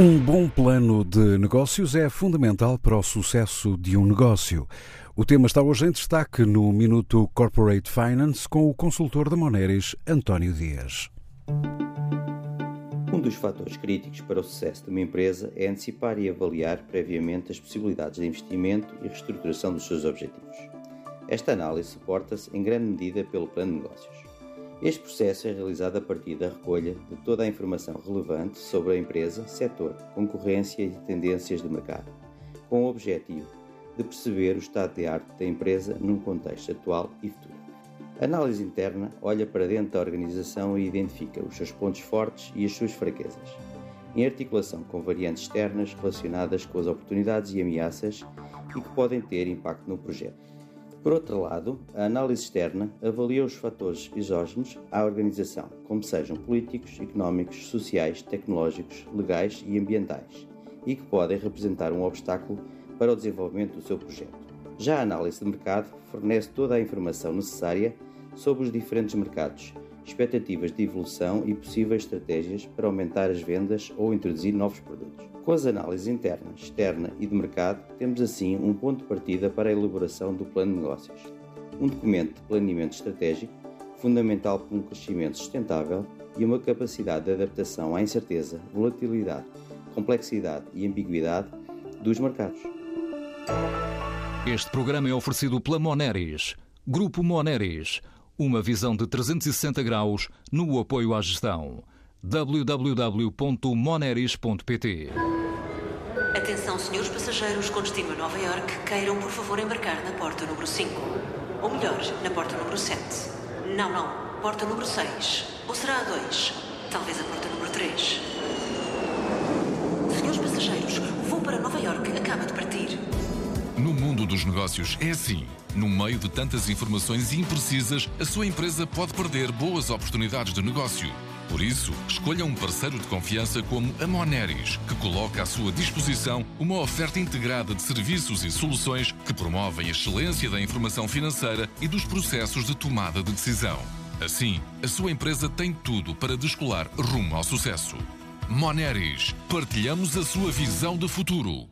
Um bom plano de negócios é fundamental para o sucesso de um negócio. O tema está hoje em destaque no Minuto Corporate Finance com o consultor da Moneris, António Dias. Um dos fatores críticos para o sucesso de uma empresa é antecipar e avaliar previamente as possibilidades de investimento e reestruturação dos seus objetivos. Esta análise suporta-se em grande medida pelo plano de negócios. Este processo é realizado a partir da recolha de toda a informação relevante sobre a empresa, setor, concorrência e tendências de mercado, com o objetivo de perceber o estado de arte da empresa num contexto atual e futuro. A análise interna olha para dentro da organização e identifica os seus pontos fortes e as suas fraquezas, em articulação com variantes externas relacionadas com as oportunidades e ameaças e que podem ter impacto no projeto. Por outro lado, a análise externa avalia os fatores exógenos à organização, como sejam políticos, económicos, sociais, tecnológicos, legais e ambientais, e que podem representar um obstáculo para o desenvolvimento do seu projeto. Já a análise de mercado fornece toda a informação necessária sobre os diferentes mercados, expectativas de evolução e possíveis estratégias para aumentar as vendas ou introduzir novos produtos. Com as análises interna, externa e de mercado, temos assim um ponto de partida para a elaboração do plano de negócios. Um documento de planeamento estratégico, fundamental para um crescimento sustentável e uma capacidade de adaptação à incerteza, volatilidade, complexidade e ambiguidade dos mercados. Este programa é oferecido pela Moneris, Grupo Moneris, uma visão de 360 graus no apoio à gestão www.moneris.pt Atenção, senhores passageiros com destino a Nova York, queiram por favor embarcar na porta número 5. Ou melhor, na porta número 7. Não, não, porta número 6. Ou será a 2? Talvez a porta número 3. Senhores passageiros, o voo para Nova York acaba de partir. No mundo dos negócios é assim. No meio de tantas informações imprecisas, a sua empresa pode perder boas oportunidades de negócio. Por isso, escolha um parceiro de confiança como a Moneris, que coloca à sua disposição uma oferta integrada de serviços e soluções que promovem a excelência da informação financeira e dos processos de tomada de decisão. Assim, a sua empresa tem tudo para descolar rumo ao sucesso. Moneris, partilhamos a sua visão de futuro.